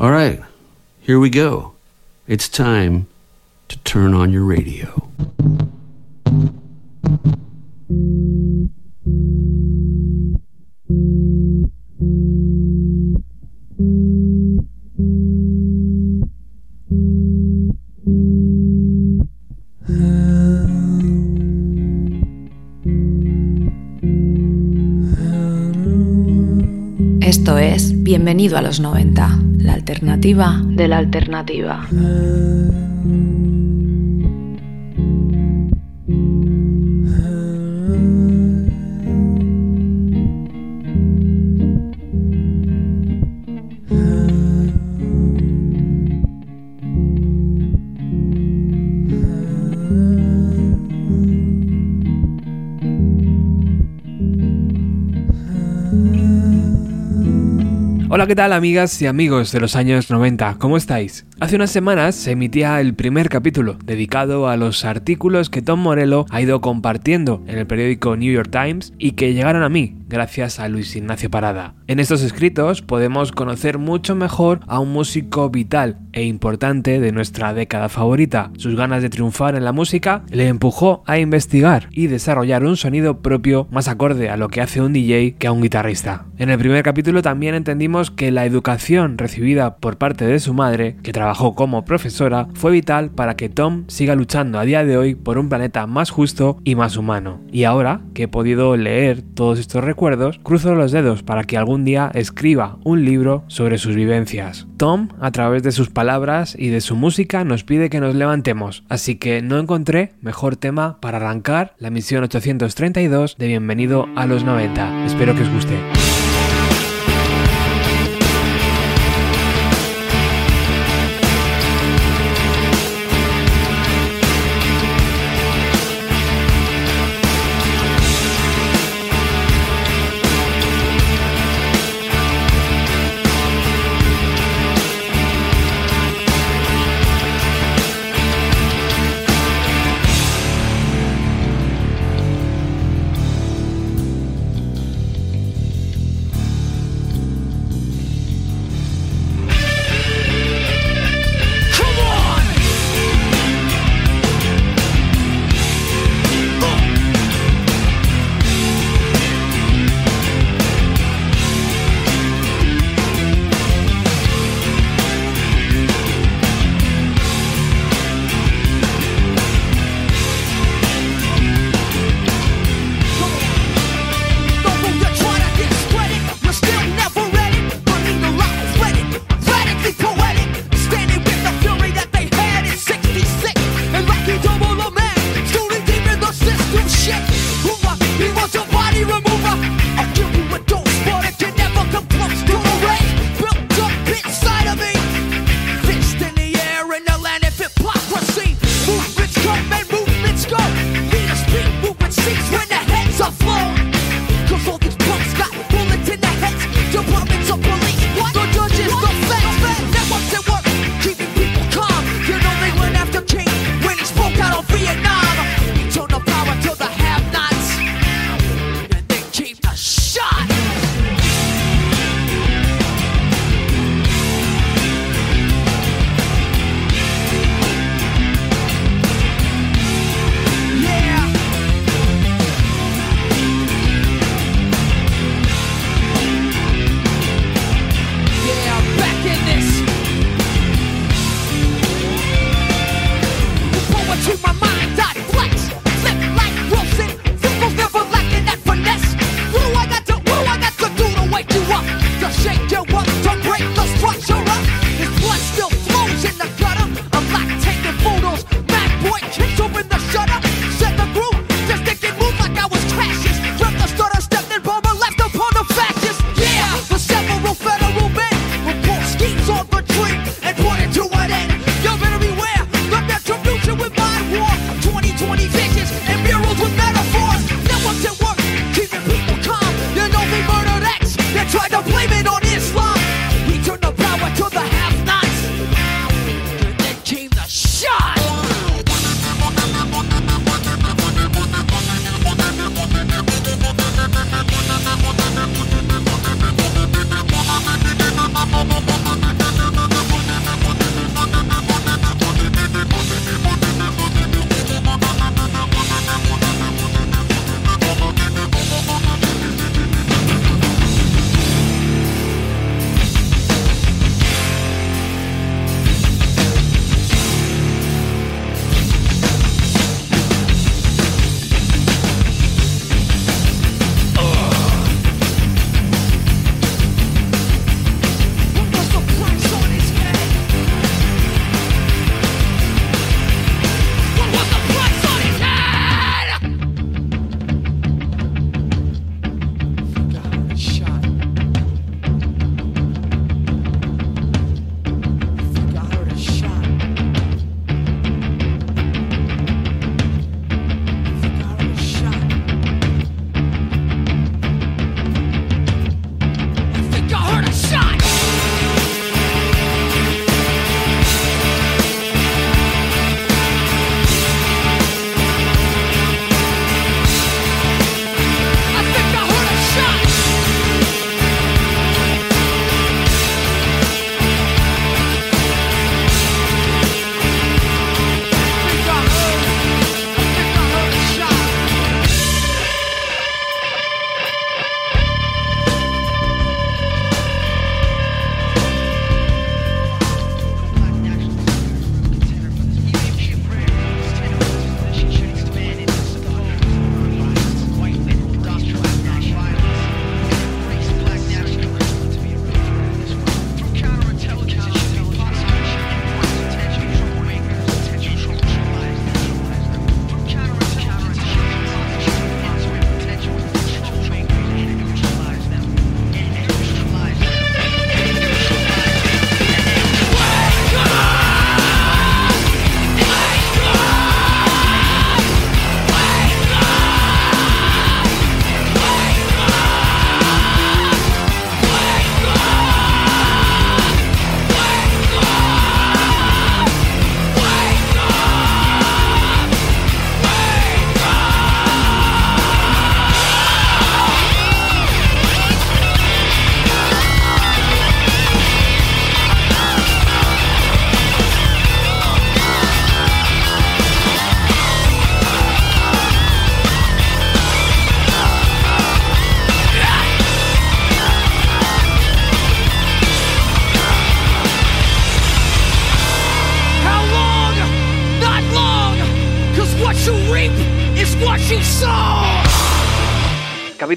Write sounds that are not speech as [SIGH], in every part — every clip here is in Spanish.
All right, here we go. It's time to turn on your radio. Esto es Bienvenido a los 90, la alternativa de la alternativa. Hola, ¿qué tal amigas y amigos de los años 90? ¿Cómo estáis? Hace unas semanas se emitía el primer capítulo dedicado a los artículos que Tom Morello ha ido compartiendo en el periódico New York Times y que llegaron a mí gracias a Luis Ignacio Parada. En estos escritos podemos conocer mucho mejor a un músico vital e importante de nuestra década favorita. Sus ganas de triunfar en la música le empujó a investigar y desarrollar un sonido propio más acorde a lo que hace un DJ que a un guitarrista. En el primer capítulo también entendimos que la educación recibida por parte de su madre, que trabajó como profesora, fue vital para que Tom siga luchando a día de hoy por un planeta más justo y más humano. Y ahora que he podido leer todos estos recuerdos, cruzo los dedos para que algún día escriba un libro sobre sus vivencias. Tom, a través de sus palabras y de su música, nos pide que nos levantemos, así que no encontré mejor tema para arrancar la misión 832 de Bienvenido a los 90. Espero que os guste.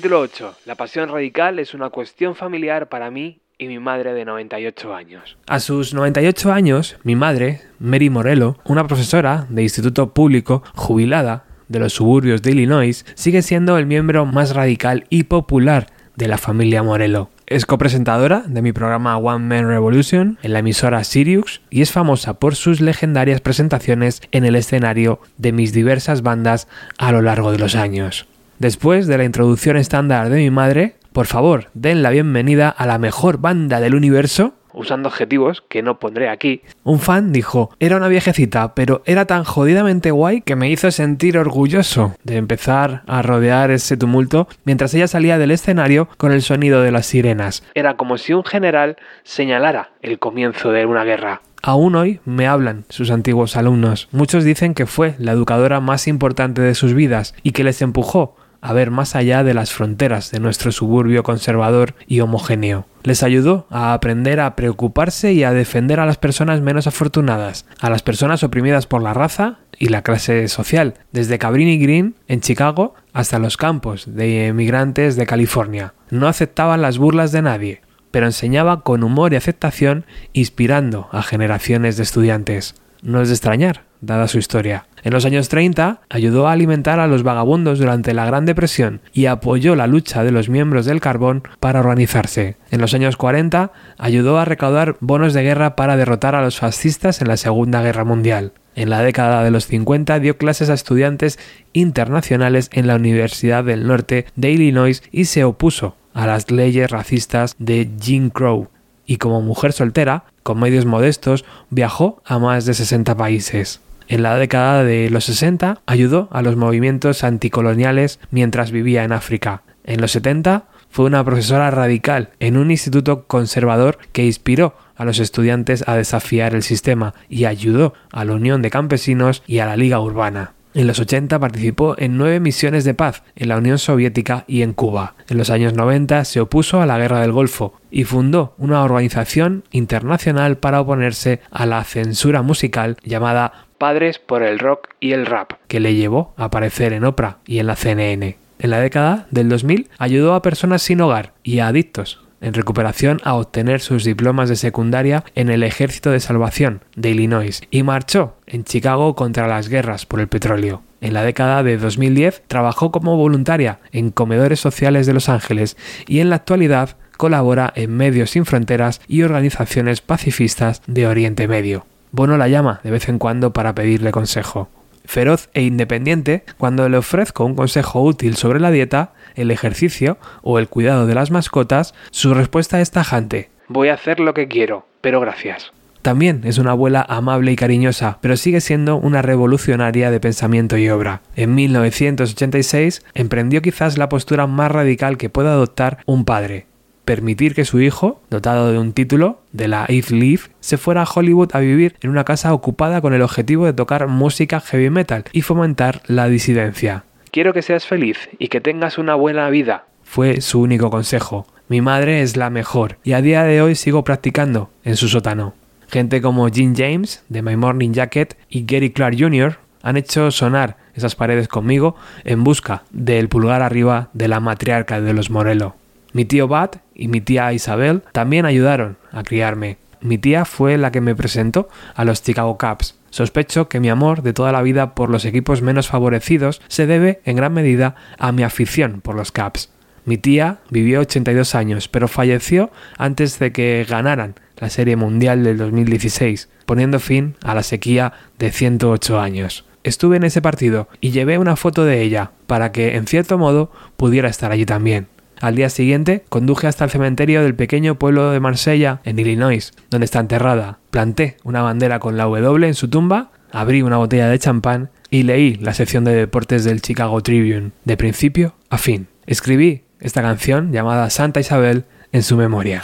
Capítulo 8. La pasión radical es una cuestión familiar para mí y mi madre de 98 años. A sus 98 años, mi madre, Mary Morello, una profesora de instituto público jubilada de los suburbios de Illinois, sigue siendo el miembro más radical y popular de la familia Morello. Es copresentadora de mi programa One Man Revolution en la emisora Sirius y es famosa por sus legendarias presentaciones en el escenario de mis diversas bandas a lo largo de los años. Después de la introducción estándar de mi madre, por favor, den la bienvenida a la mejor banda del universo, usando objetivos que no pondré aquí. Un fan dijo, era una viejecita, pero era tan jodidamente guay que me hizo sentir orgulloso de empezar a rodear ese tumulto mientras ella salía del escenario con el sonido de las sirenas. Era como si un general señalara el comienzo de una guerra. Aún hoy me hablan sus antiguos alumnos. Muchos dicen que fue la educadora más importante de sus vidas y que les empujó a ver más allá de las fronteras de nuestro suburbio conservador y homogéneo. Les ayudó a aprender a preocuparse y a defender a las personas menos afortunadas, a las personas oprimidas por la raza y la clase social, desde Cabrini Green, en Chicago, hasta los campos de emigrantes de California. No aceptaban las burlas de nadie, pero enseñaba con humor y aceptación, inspirando a generaciones de estudiantes. No es de extrañar, dada su historia. En los años 30 ayudó a alimentar a los vagabundos durante la Gran Depresión y apoyó la lucha de los miembros del carbón para organizarse. En los años 40 ayudó a recaudar bonos de guerra para derrotar a los fascistas en la Segunda Guerra Mundial. En la década de los 50 dio clases a estudiantes internacionales en la Universidad del Norte de Illinois y se opuso a las leyes racistas de Jim Crow. Y como mujer soltera, con medios modestos, viajó a más de 60 países. En la década de los 60 ayudó a los movimientos anticoloniales mientras vivía en África. En los 70 fue una profesora radical en un instituto conservador que inspiró a los estudiantes a desafiar el sistema y ayudó a la Unión de Campesinos y a la Liga Urbana. En los 80 participó en nueve misiones de paz en la Unión Soviética y en Cuba. En los años 90 se opuso a la Guerra del Golfo y fundó una organización internacional para oponerse a la censura musical llamada Padres por el Rock y el Rap, que le llevó a aparecer en Oprah y en la CNN. En la década del 2000 ayudó a personas sin hogar y a adictos en recuperación a obtener sus diplomas de secundaria en el Ejército de Salvación de Illinois y marchó en Chicago contra las guerras por el petróleo. En la década de 2010 trabajó como voluntaria en comedores sociales de Los Ángeles y en la actualidad colabora en Medios Sin Fronteras y organizaciones pacifistas de Oriente Medio. Bono la llama de vez en cuando para pedirle consejo. Feroz e independiente, cuando le ofrezco un consejo útil sobre la dieta, el ejercicio o el cuidado de las mascotas, su respuesta es tajante. Voy a hacer lo que quiero, pero gracias. También es una abuela amable y cariñosa, pero sigue siendo una revolucionaria de pensamiento y obra. En 1986 emprendió quizás la postura más radical que puede adoptar un padre, permitir que su hijo, dotado de un título de la Eve Leaf, se fuera a Hollywood a vivir en una casa ocupada con el objetivo de tocar música heavy metal y fomentar la disidencia. Quiero que seas feliz y que tengas una buena vida, fue su único consejo. Mi madre es la mejor y a día de hoy sigo practicando en su sótano. Gente como Jim James, de My Morning Jacket, y Gary Clark Jr. han hecho sonar esas paredes conmigo en busca del pulgar arriba de la matriarca de los Morello. Mi tío Bat y mi tía Isabel también ayudaron a criarme. Mi tía fue la que me presentó a los Chicago Cubs. Sospecho que mi amor de toda la vida por los equipos menos favorecidos se debe en gran medida a mi afición por los Cubs. Mi tía vivió 82 años, pero falleció antes de que ganaran la Serie Mundial del 2016, poniendo fin a la sequía de 108 años. Estuve en ese partido y llevé una foto de ella para que, en cierto modo, pudiera estar allí también. Al día siguiente conduje hasta el cementerio del pequeño pueblo de Marsella, en Illinois, donde está enterrada. Planté una bandera con la W en su tumba, abrí una botella de champán y leí la sección de deportes del Chicago Tribune, de principio a fin. Escribí esta canción llamada Santa Isabel en su memoria.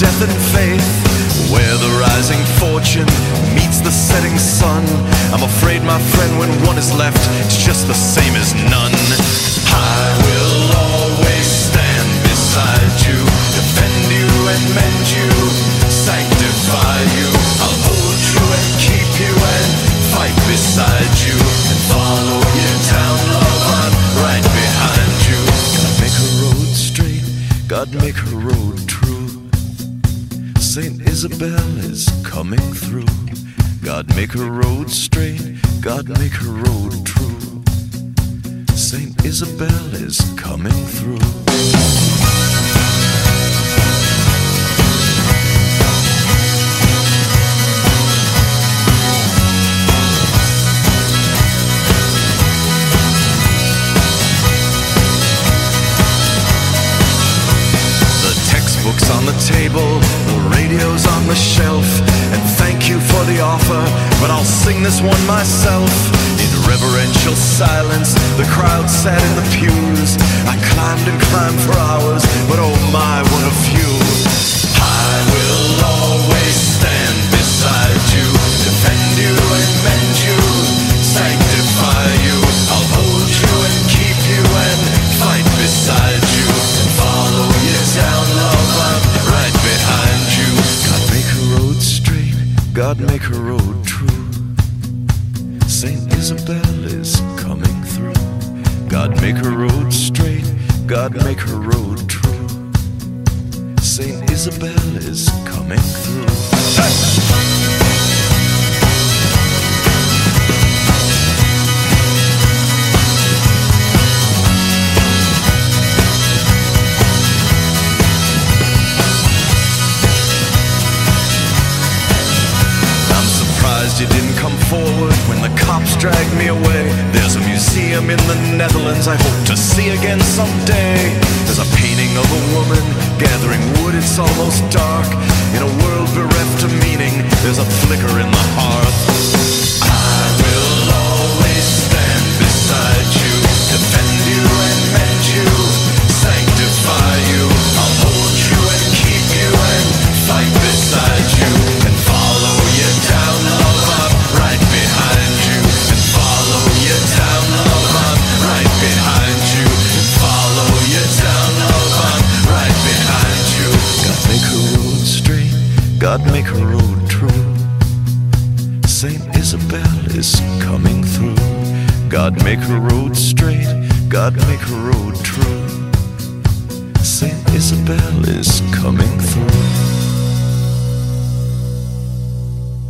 Death and faith. Where the rising fortune meets the setting sun. I'm afraid, my friend, when one is left, it's just the same as none. I will Isabel is coming through. God make her road straight. God make her road true. Saint Isabel is coming through. The shelf. And thank you for the offer, but I'll sing this one myself. In reverential silence, the crowd sat in the pews. I climbed and climbed for hours, but oh my, what a few. I will always stand beside you, defend you and mend God make her road true. Saint Isabel is coming through. God make her road straight, God make her road true. Saint Isabel is coming through. I'm dragged me away. There's a museum in the Netherlands I hope to see again someday. There's a painting of a woman gathering wood, it's almost dark. In a world bereft of meaning, there's a flicker in the hearth. Make her straight, make her true.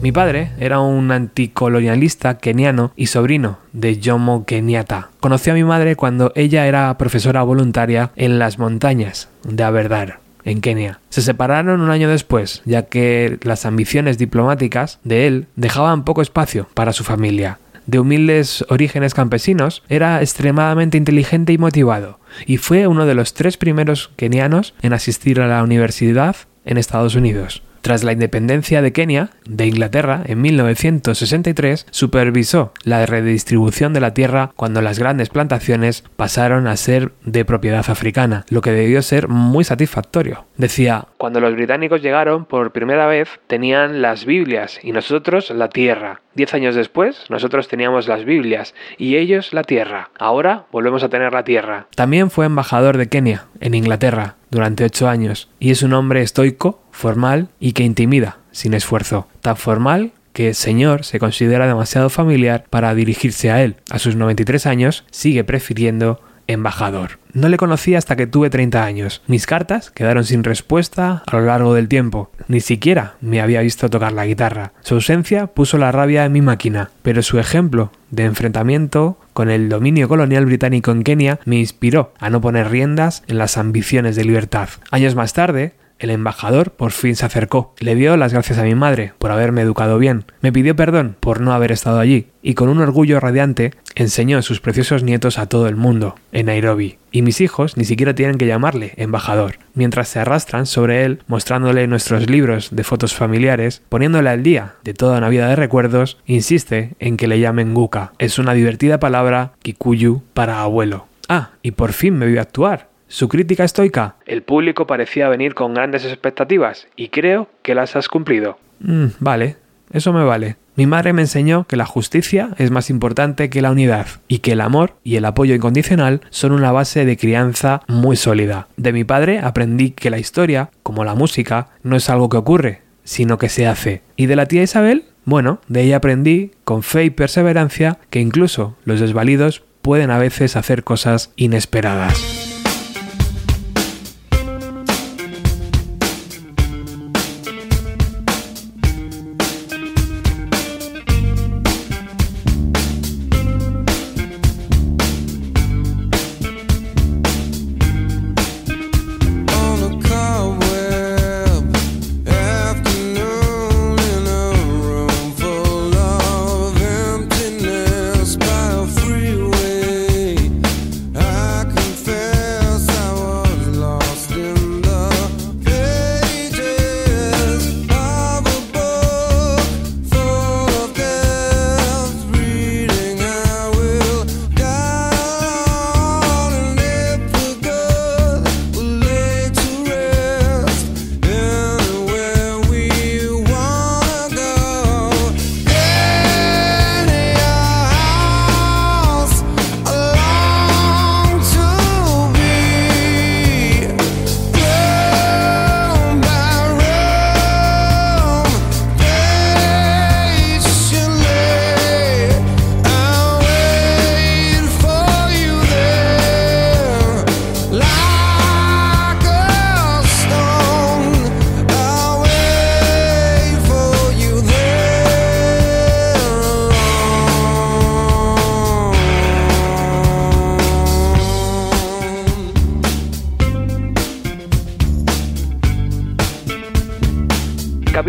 Mi padre era un anticolonialista keniano y sobrino de Jomo Kenyatta. Conocí a mi madre cuando ella era profesora voluntaria en las montañas de Aberdare en Kenia. Se separaron un año después, ya que las ambiciones diplomáticas de él dejaban poco espacio para su familia. De humildes orígenes campesinos, era extremadamente inteligente y motivado, y fue uno de los tres primeros kenianos en asistir a la universidad en Estados Unidos. Tras la independencia de Kenia, de Inglaterra, en 1963, supervisó la redistribución de la tierra cuando las grandes plantaciones pasaron a ser de propiedad africana, lo que debió ser muy satisfactorio. Decía, cuando los británicos llegaron por primera vez tenían las Biblias y nosotros la tierra. Diez años después, nosotros teníamos las Biblias y ellos la tierra. Ahora volvemos a tener la tierra. También fue embajador de Kenia, en Inglaterra, durante ocho años, y es un hombre estoico, formal y que intimida, sin esfuerzo. Tan formal que señor se considera demasiado familiar para dirigirse a él. A sus 93 años sigue prefiriendo embajador. No le conocí hasta que tuve 30 años. Mis cartas quedaron sin respuesta a lo largo del tiempo. Ni siquiera me había visto tocar la guitarra. Su ausencia puso la rabia en mi máquina, pero su ejemplo de enfrentamiento con el dominio colonial británico en Kenia me inspiró a no poner riendas en las ambiciones de libertad. Años más tarde, el embajador por fin se acercó, le dio las gracias a mi madre por haberme educado bien, me pidió perdón por no haber estado allí y con un orgullo radiante enseñó a sus preciosos nietos a todo el mundo, en Nairobi. Y mis hijos ni siquiera tienen que llamarle embajador, mientras se arrastran sobre él mostrándole nuestros libros de fotos familiares, poniéndole al día de toda una vida de recuerdos, insiste en que le llamen Guka. Es una divertida palabra Kikuyu para abuelo. Ah, y por fin me vio actuar Su crítica estoica. El público parecía venir con grandes expectativas y creo que las has cumplido. Mm, vale, eso me vale. Mi madre me enseñó que la justicia es más importante que la unidad y que el amor y el apoyo incondicional son una base de crianza muy sólida. De mi padre aprendí que la historia, como la música, no es algo que ocurre, sino que se hace. ¿Y de la tía Isabel? Bueno, de ella aprendí, con fe y perseverancia, que incluso los desvalidos pueden a veces hacer cosas inesperadas.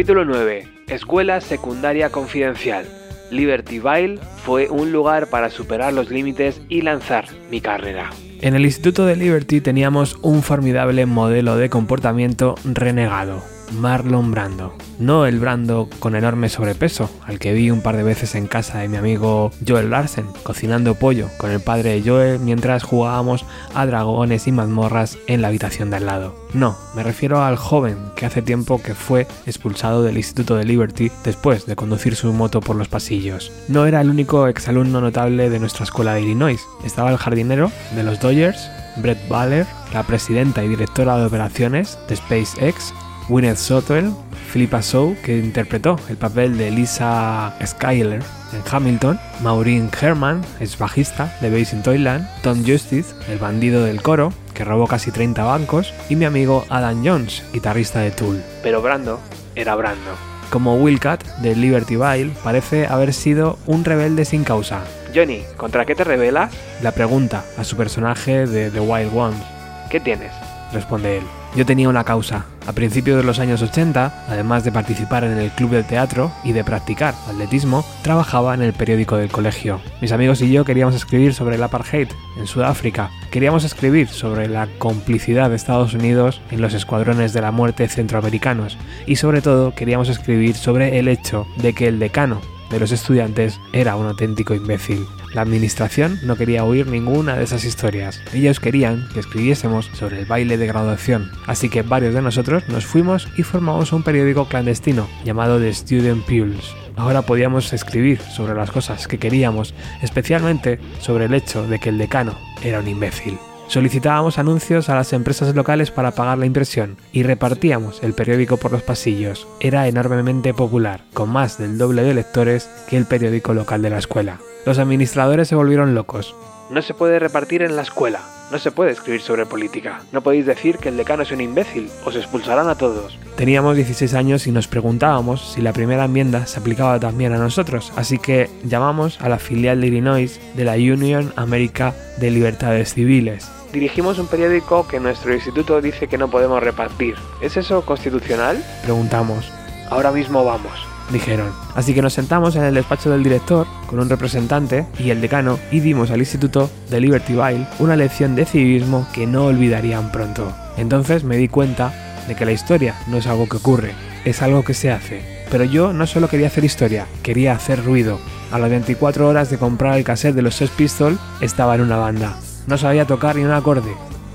Capítulo 9. Escuela Secundaria Confidencial. Libertyville fue un lugar para superar los límites y lanzar mi carrera. En el Instituto de Liberty teníamos un formidable modelo de comportamiento renegado, Marlon Brando. No el Brando con enorme sobrepeso, al que vi un par de veces en casa de mi amigo Joel Larsen, cocinando pollo con el padre de Joel mientras jugábamos a dragones y mazmorras en la habitación de al lado. No, me refiero al joven que hace tiempo que fue expulsado del Instituto de Liberty después de conducir su moto por los pasillos. No era el único exalumno notable de nuestra escuela de Illinois. Estaba el jardinero de los Dodgers, Brett Baller, la presidenta y directora de operaciones de SpaceX, Gwyneth Sotwell, Philippa Shaw, que interpretó el papel de Lisa Skyler en Hamilton, Maureen Herman, es bajista de Bass in Toyland, Tom Justice, el bandido del coro, que robó casi 30 bancos, y mi amigo Adam Jones, guitarrista de Tool. Pero Brando era Brando. Como Willcat de Liberty Vile, parece haber sido un rebelde sin causa. Johnny, ¿contra qué te rebelas? La pregunta a su personaje de The Wild Ones. ¿Qué tienes? Responde él. Yo tenía una causa. A principios de los años 80, además de participar en el club de teatro y de practicar atletismo, trabajaba en el periódico del colegio. Mis amigos y yo queríamos escribir sobre el apartheid en Sudáfrica. Queríamos escribir sobre la complicidad de Estados Unidos en los escuadrones de la muerte centroamericanos. Y sobre todo queríamos escribir sobre el hecho de que el decano de los estudiantes era un auténtico imbécil. La administración no quería oír ninguna de esas historias. Ellos querían que escribiésemos sobre el baile de graduación. Así que varios de nosotros nos fuimos y formamos un periódico clandestino llamado The Student Pulse. Ahora podíamos escribir sobre las cosas que queríamos, especialmente sobre el hecho de que el decano era un imbécil. Solicitábamos anuncios a las empresas locales para pagar la impresión y repartíamos el periódico por los pasillos. Era enormemente popular, con más del doble de lectores que el periódico local de la escuela. Los administradores se volvieron locos. No se puede repartir en la escuela, no se puede escribir sobre política. No podéis decir que el decano es un imbécil, os expulsarán a todos. Teníamos 16 años y nos preguntábamos si la primera enmienda se aplicaba también a nosotros, así que llamamos a la filial de Illinois de la Union America de Libertades Civiles. Dirigimos un periódico que nuestro instituto dice que no podemos repartir. ¿Es eso constitucional? Preguntamos. Ahora mismo vamos dijeron. Así que nos sentamos en el despacho del director con un representante y el decano y dimos al instituto de Liberty Vile una lección de civismo que no olvidarían pronto. Entonces me di cuenta de que la historia no es algo que ocurre, es algo que se hace. Pero yo no solo quería hacer historia, quería hacer ruido. A las 24 horas de comprar el cassette de los Sex Pistols estaba en una banda. No sabía tocar ni un acorde,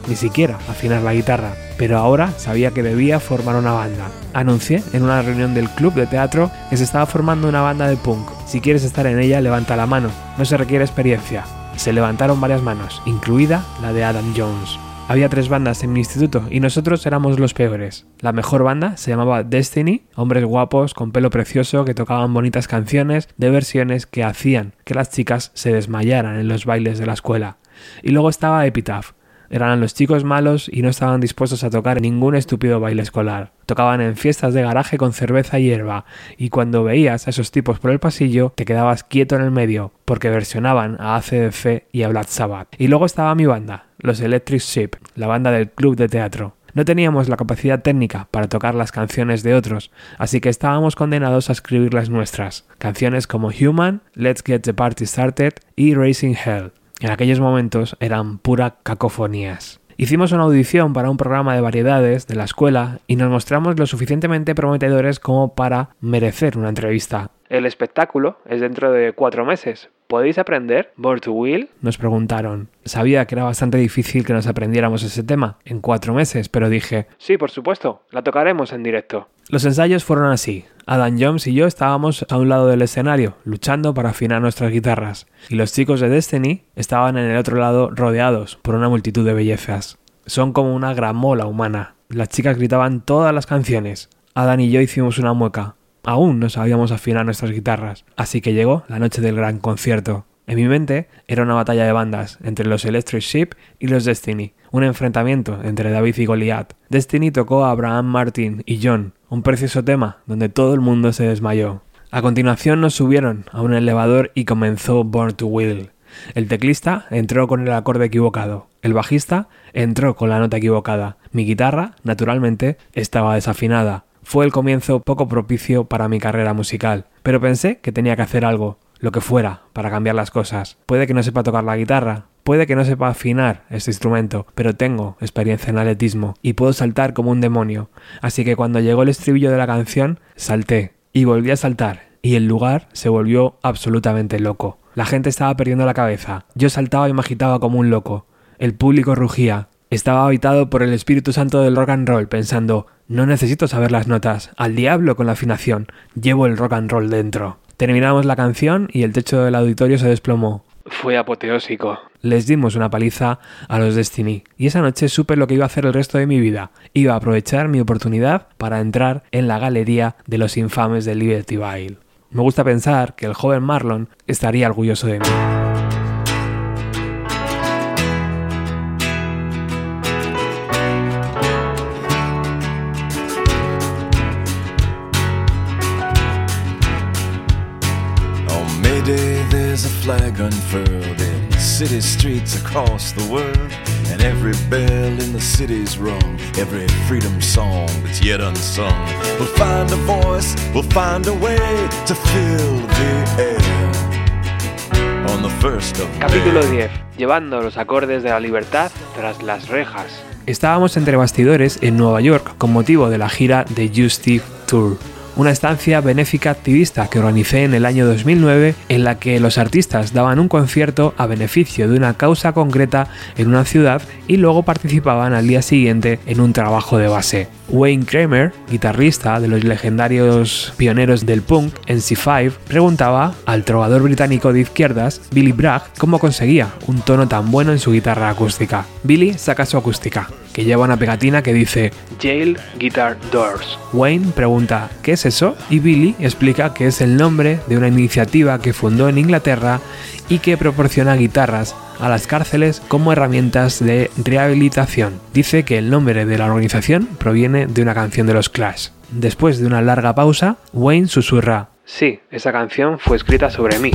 ni siquiera afinar la guitarra, pero ahora sabía que debía formar una banda. Anuncié en una reunión del club de teatro que se estaba formando una banda de punk. Si quieres estar en ella, levanta la mano. No se requiere experiencia. Se levantaron varias manos, incluida la de Adam Jones. Había tres bandas en mi instituto y nosotros éramos los peores. La mejor banda se llamaba Destiny, hombres guapos con pelo precioso que tocaban bonitas canciones de versiones que hacían que las chicas se desmayaran en los bailes de la escuela. Y luego estaba Epitaph. Eran los chicos malos y no estaban dispuestos a tocar ningún estúpido baile escolar. Tocaban en fiestas de garaje con cerveza y hierba, y cuando veías a esos tipos por el pasillo te quedabas quieto en el medio, porque versionaban a ACDC y a Black Sabbath. Y luego estaba mi banda, los Electric Sheep, la banda del club de teatro. No teníamos la capacidad técnica para tocar las canciones de otros, así que estábamos condenados a escribir las nuestras, canciones como Human, Let's Get the Party Started y Racing Hell. En aquellos momentos eran pura cacofonías. Hicimos una audición para un programa de variedades de la escuela y nos mostramos lo suficientemente prometedores como para merecer una entrevista. El espectáculo es dentro de cuatro meses, ¿Podéis aprender Born to Will? Nos preguntaron. Sabía que era bastante difícil que nos aprendiéramos ese tema en cuatro meses, pero dije, sí, por supuesto, la tocaremos en directo. Los ensayos fueron así. Adam Jones y yo estábamos a un lado del escenario, luchando para afinar nuestras guitarras, y los chicos de Destiny estaban en el otro lado rodeados por una multitud de bellezas. Son como una gramola humana. Las chicas gritaban todas las canciones. Adam y yo hicimos una mueca, Aún no sabíamos afinar nuestras guitarras, así que llegó la noche del gran concierto. En mi mente era una batalla de bandas entre los Electric Sheep y los Destiny, un enfrentamiento entre David y Goliath. Destiny tocó a Abraham Martin y John, un precioso tema donde todo el mundo se desmayó. A continuación nos subieron a un elevador y comenzó Born to Will. El teclista entró con el acorde equivocado, el bajista entró con la nota equivocada, mi guitarra, naturalmente, estaba desafinada, fue el comienzo poco propicio para mi carrera musical, pero pensé que tenía que hacer algo, lo que fuera, para cambiar las cosas. Puede que no sepa tocar la guitarra, puede que no sepa afinar este instrumento, pero tengo experiencia en atletismo y puedo saltar como un demonio. Así que cuando llegó el estribillo de la canción, salté y volví a saltar, y el lugar se volvió absolutamente loco. La gente estaba perdiendo la cabeza. Yo saltaba y me agitaba como un loco. El público rugía. Estaba habitado por el Espíritu Santo del rock and roll, pensando, no necesito saber las notas, al diablo con la afinación, llevo el rock and roll dentro. Terminamos la canción y el techo del auditorio se desplomó. Fue apoteósico. Les dimos una paliza a los Destiny y esa noche supe lo que iba a hacer el resto de mi vida. Iba a aprovechar mi oportunidad para entrar en la galería de los infames de Liberty Vile. Me gusta pensar que el joven Marlon estaría orgulloso de mí. City streets across the world. And every bell in the city's rung, every freedom song that's yet unsung. We'll find a voice, we'll find a way to fill the air. On the first of Capítulo 10. Llevando los acordes de la libertad tras las rejas. Estábamos entre bastidores en Nueva York con motivo de la gira de You Steve Tour una estancia benéfica activista que organicé en el año 2009 en la que los artistas daban un concierto a beneficio de una causa concreta en una ciudad y luego participaban al día siguiente en un trabajo de base. Wayne Kramer, guitarrista de los legendarios pioneros del punk en C5, preguntaba al trovador británico de izquierdas, Billy Bragg, cómo conseguía un tono tan bueno en su guitarra acústica. Billy saca su acústica, que lleva una pegatina que dice Jail Guitar Doors. Wayne pregunta ¿qué es eso? Y Billy explica que es el nombre de una iniciativa que fundó en Inglaterra y que proporciona guitarras a las cárceles como herramientas de rehabilitación. Dice que el nombre de la organización proviene de una canción de los Clash. Después de una larga pausa, Wayne susurra, Sí, esa canción fue escrita sobre mí.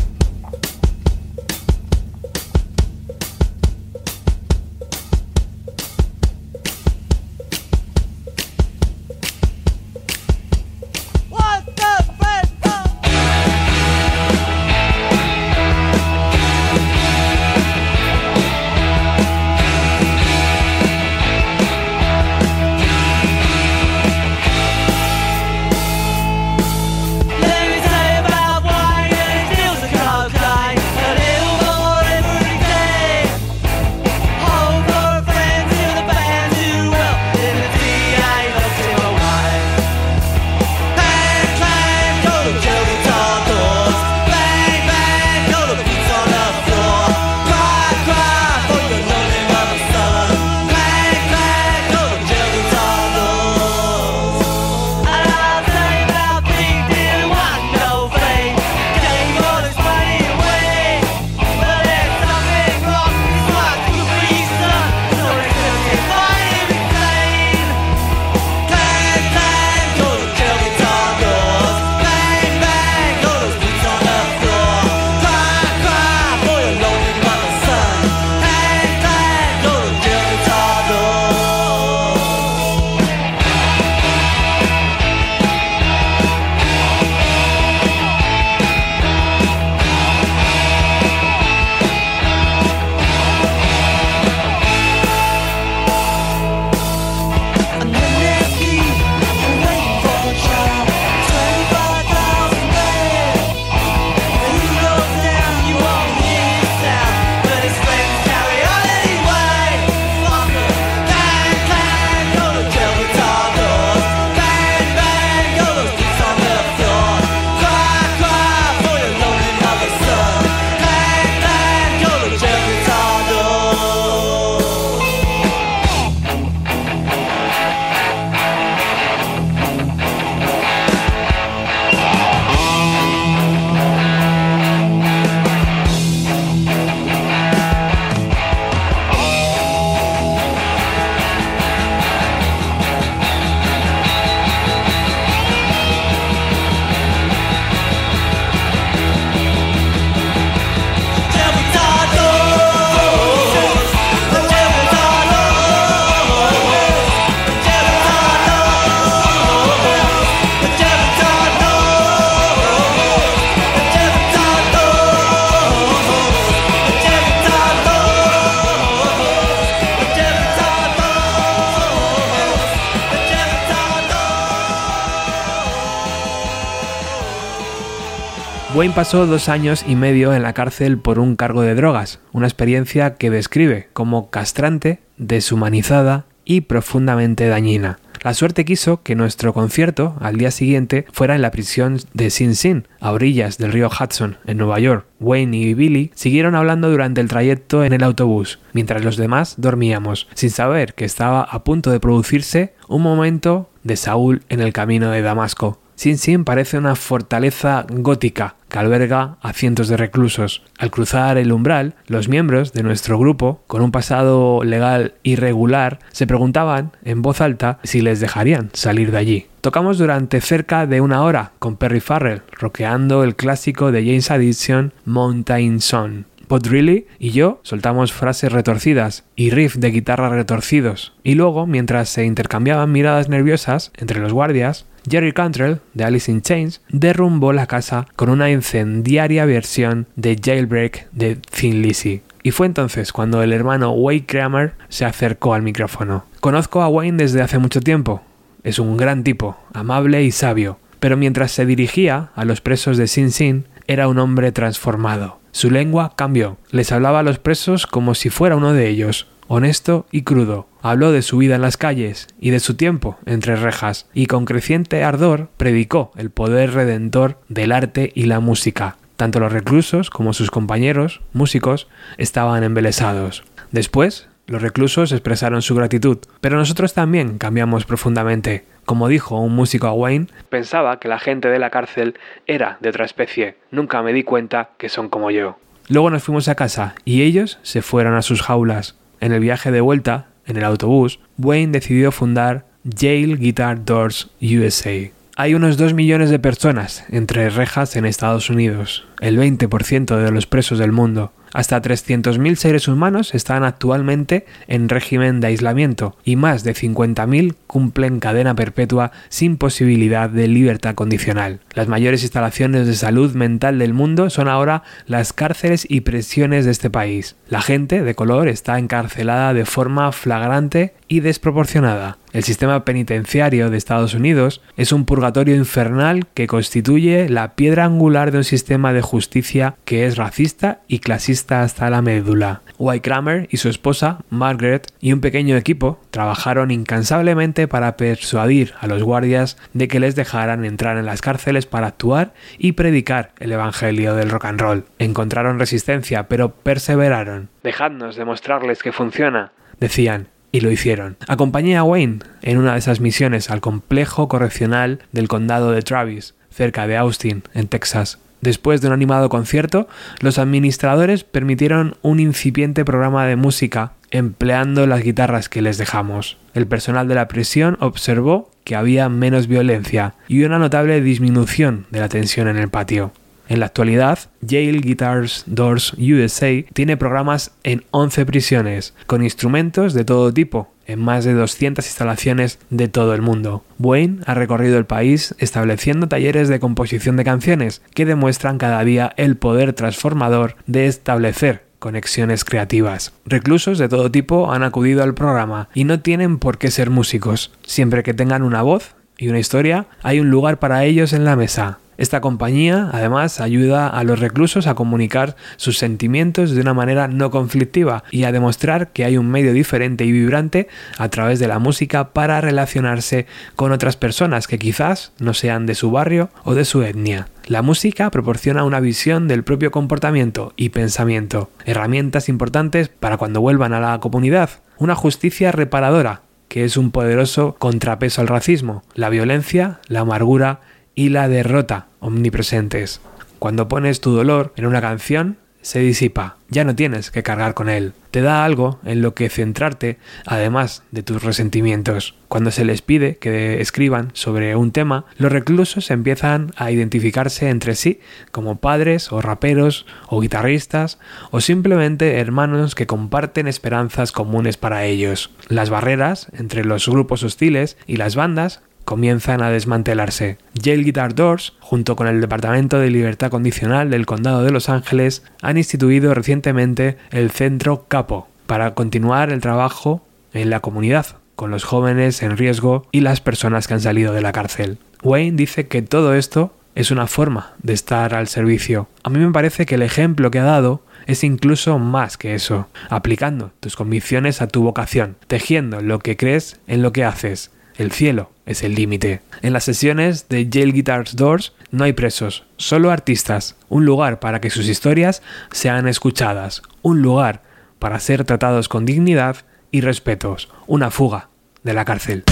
Wayne pasó dos años y medio en la cárcel por un cargo de drogas, una experiencia que describe como castrante, deshumanizada y profundamente dañina. La suerte quiso que nuestro concierto al día siguiente fuera en la prisión de Sin Sin, a orillas del río Hudson, en Nueva York. Wayne y Billy siguieron hablando durante el trayecto en el autobús, mientras los demás dormíamos, sin saber que estaba a punto de producirse un momento de Saúl en el camino de Damasco. Sin Sin parece una fortaleza gótica que alberga a cientos de reclusos. Al cruzar el umbral, los miembros de nuestro grupo, con un pasado legal irregular, se preguntaban en voz alta si les dejarían salir de allí. Tocamos durante cerca de una hora con Perry Farrell, rockeando el clásico de James Addiction Mountain Son. Podrilly y yo soltamos frases retorcidas y riff de guitarra retorcidos. Y luego, mientras se intercambiaban miradas nerviosas entre los guardias, Jerry Cantrell, de Alice in Chains, derrumbó la casa con una incendiaria versión de Jailbreak de Thin Lizzy. Y fue entonces cuando el hermano Wayne Kramer se acercó al micrófono. Conozco a Wayne desde hace mucho tiempo. Es un gran tipo, amable y sabio. Pero mientras se dirigía a los presos de Sin Sin, era un hombre transformado. Su lengua cambió. Les hablaba a los presos como si fuera uno de ellos, honesto y crudo. Habló de su vida en las calles y de su tiempo entre rejas, y con creciente ardor predicó el poder redentor del arte y la música. Tanto los reclusos como sus compañeros, músicos, estaban embelesados. Después, los reclusos expresaron su gratitud, pero nosotros también cambiamos profundamente. Como dijo un músico a Wayne, pensaba que la gente de la cárcel era de otra especie. Nunca me di cuenta que son como yo. Luego nos fuimos a casa y ellos se fueron a sus jaulas. En el viaje de vuelta, en el autobús, Wayne decidió fundar Yale Guitar Doors USA. Hay unos 2 millones de personas entre rejas en Estados Unidos, el 20% de los presos del mundo. Hasta 300.000 seres humanos están actualmente en régimen de aislamiento y más de 50.000 cumplen cadena perpetua sin posibilidad de libertad condicional. Las mayores instalaciones de salud mental del mundo son ahora las cárceles y prisiones de este país. La gente de color está encarcelada de forma flagrante y desproporcionada. El sistema penitenciario de Estados Unidos es un purgatorio infernal que constituye la piedra angular de un sistema de justicia que es racista y clasista hasta la médula. White Kramer y su esposa, Margaret, y un pequeño equipo trabajaron incansablemente para persuadir a los guardias de que les dejaran entrar en las cárceles para actuar y predicar el evangelio del rock and roll. Encontraron resistencia, pero perseveraron. Dejadnos demostrarles que funciona, decían, y lo hicieron. Acompañé a Wayne en una de esas misiones al complejo correccional del condado de Travis, cerca de Austin, en Texas. Después de un animado concierto, los administradores permitieron un incipiente programa de música empleando las guitarras que les dejamos. El personal de la prisión observó que había menos violencia y una notable disminución de la tensión en el patio. En la actualidad, Yale Guitars Doors USA tiene programas en 11 prisiones, con instrumentos de todo tipo, en más de 200 instalaciones de todo el mundo. Wayne ha recorrido el país estableciendo talleres de composición de canciones que demuestran cada día el poder transformador de establecer conexiones creativas. Reclusos de todo tipo han acudido al programa y no tienen por qué ser músicos. Siempre que tengan una voz y una historia, hay un lugar para ellos en la mesa. Esta compañía, además, ayuda a los reclusos a comunicar sus sentimientos de una manera no conflictiva y a demostrar que hay un medio diferente y vibrante a través de la música para relacionarse con otras personas que quizás no sean de su barrio o de su etnia. La música proporciona una visión del propio comportamiento y pensamiento, herramientas importantes para cuando vuelvan a la comunidad, una justicia reparadora, que es un poderoso contrapeso al racismo, la violencia, la amargura y la derrota omnipresentes. Cuando pones tu dolor en una canción, se disipa, ya no tienes que cargar con él. Te da algo en lo que centrarte, además de tus resentimientos. Cuando se les pide que escriban sobre un tema, los reclusos empiezan a identificarse entre sí como padres o raperos o guitarristas o simplemente hermanos que comparten esperanzas comunes para ellos. Las barreras entre los grupos hostiles y las bandas comienzan a desmantelarse. Yale Guitar Doors, junto con el Departamento de Libertad Condicional del Condado de Los Ángeles, han instituido recientemente el Centro Capo para continuar el trabajo en la comunidad con los jóvenes en riesgo y las personas que han salido de la cárcel. Wayne dice que todo esto es una forma de estar al servicio. A mí me parece que el ejemplo que ha dado es incluso más que eso, aplicando tus convicciones a tu vocación, tejiendo lo que crees en lo que haces. El cielo es el límite. En las sesiones de Yale Guitars Doors no hay presos, solo artistas, un lugar para que sus historias sean escuchadas, un lugar para ser tratados con dignidad y respetos, una fuga de la cárcel.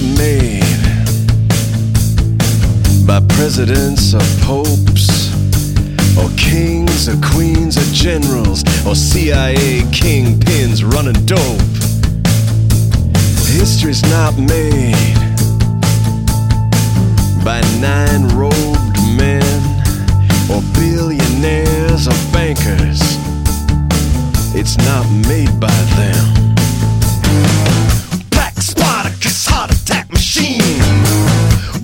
Made by presidents or popes, or kings or queens or generals, or CIA kingpins running dope. History's not made by nine robed men, or billionaires or bankers. It's not made by them. Machine.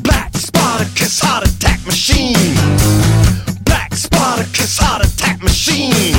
Black Spartacus heart attack machine. Black Spartacus heart attack machine.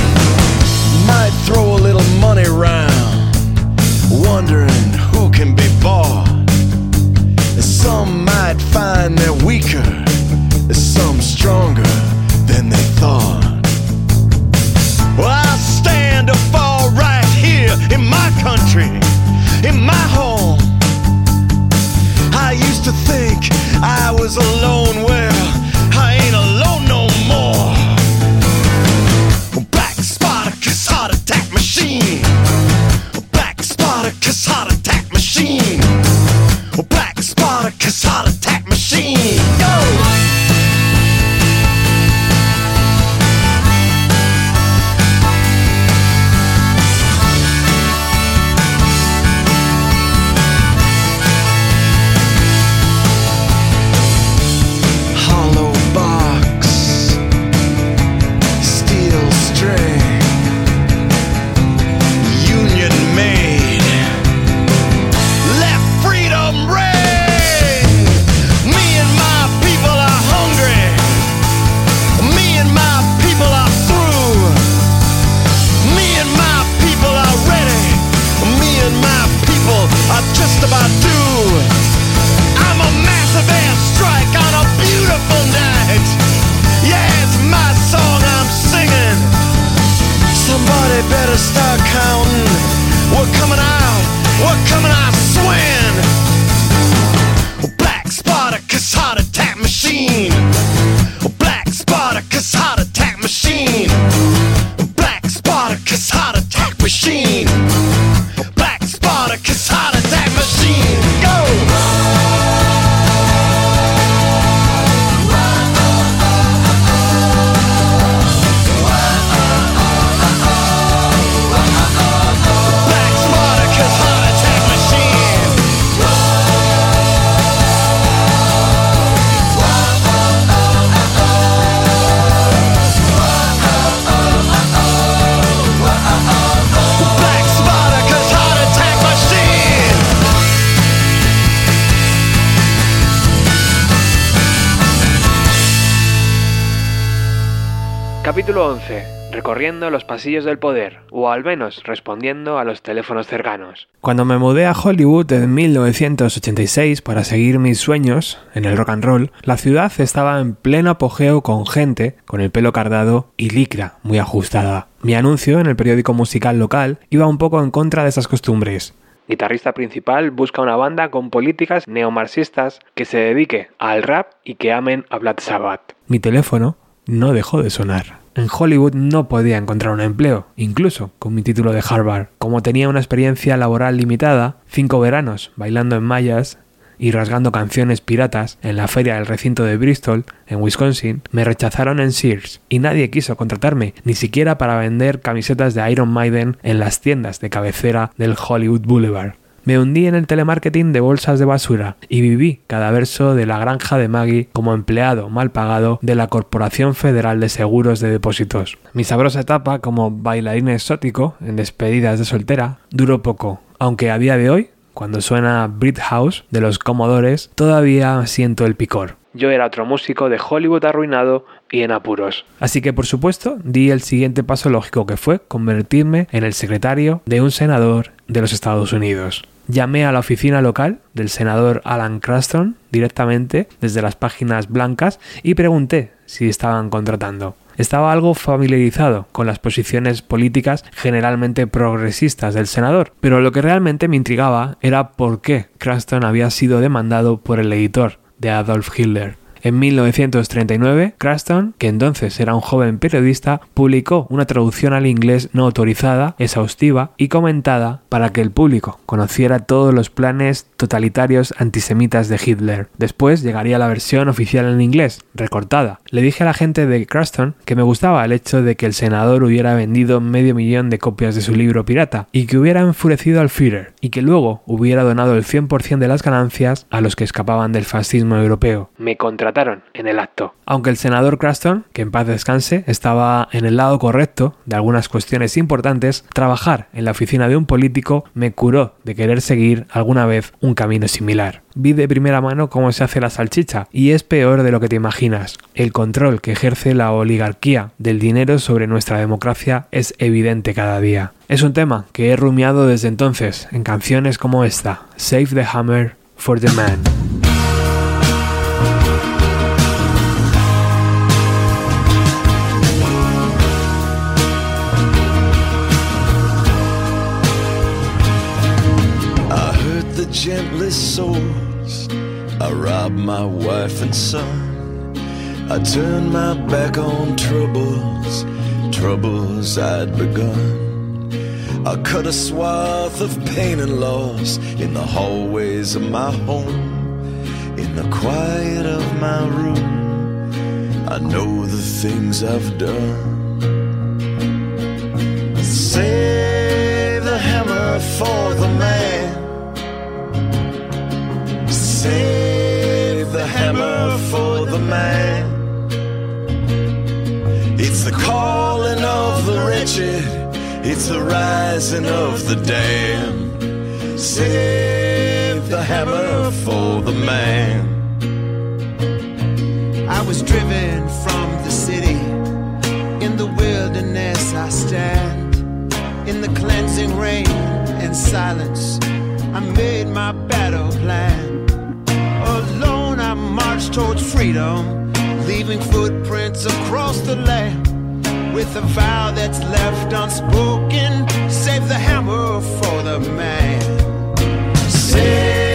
Capítulo 11. Recorriendo los pasillos del poder, o al menos respondiendo a los teléfonos cercanos. Cuando me mudé a Hollywood en 1986 para seguir mis sueños en el rock and roll, la ciudad estaba en pleno apogeo con gente con el pelo cardado y licra muy ajustada. Mi anuncio en el periódico musical local iba un poco en contra de esas costumbres. Guitarrista principal busca una banda con políticas neomarxistas que se dedique al rap y que amen a Black Sabbath. Mi teléfono no dejó de sonar. En Hollywood no podía encontrar un empleo, incluso con mi título de Harvard. Como tenía una experiencia laboral limitada, cinco veranos bailando en mallas y rasgando canciones piratas en la feria del recinto de Bristol, en Wisconsin, me rechazaron en Sears y nadie quiso contratarme, ni siquiera para vender camisetas de Iron Maiden en las tiendas de cabecera del Hollywood Boulevard. Me hundí en el telemarketing de bolsas de basura y viví cada verso de la granja de Maggie como empleado mal pagado de la Corporación Federal de Seguros de Depósitos. Mi sabrosa etapa como bailarín exótico en despedidas de soltera duró poco, aunque a día de hoy cuando suena Brit House de los Comodores, todavía siento el picor. Yo era otro músico de Hollywood arruinado y en apuros. Así que por supuesto di el siguiente paso lógico que fue convertirme en el secretario de un senador de los Estados Unidos. Llamé a la oficina local del senador Alan Craston directamente desde las páginas blancas y pregunté si estaban contratando. Estaba algo familiarizado con las posiciones políticas generalmente progresistas del senador, pero lo que realmente me intrigaba era por qué Craston había sido demandado por el editor de Adolf Hitler. En 1939, Craston, que entonces era un joven periodista, publicó una traducción al inglés no autorizada, exhaustiva y comentada para que el público conociera todos los planes totalitarios antisemitas de Hitler. Después llegaría la versión oficial en inglés, recortada. Le dije a la gente de Craston que me gustaba el hecho de que el senador hubiera vendido medio millón de copias de su libro pirata y que hubiera enfurecido al Führer y que luego hubiera donado el 100% de las ganancias a los que escapaban del fascismo europeo. Me en el acto. Aunque el senador Craston, que en paz descanse, estaba en el lado correcto de algunas cuestiones importantes, trabajar en la oficina de un político me curó de querer seguir alguna vez un camino similar. Vi de primera mano cómo se hace la salchicha y es peor de lo que te imaginas. El control que ejerce la oligarquía del dinero sobre nuestra democracia es evidente cada día. Es un tema que he rumiado desde entonces en canciones como esta, Save the Hammer for the Man. Gentlest souls. I robbed my wife and son. I turned my back on troubles, troubles I'd begun. I cut a swath of pain and loss in the hallways of my home, in the quiet of my room. I know the things I've done. Save the hammer for the man save the hammer for the man. It's the calling of the wretched, it's the rising of the damned. Save the hammer for the man. I was driven from the city. In the wilderness I stand. In the cleansing rain and silence, I made my battle plan march towards freedom, leaving footprints across the land. With a vow that's left unspoken, save the hammer for the man. Save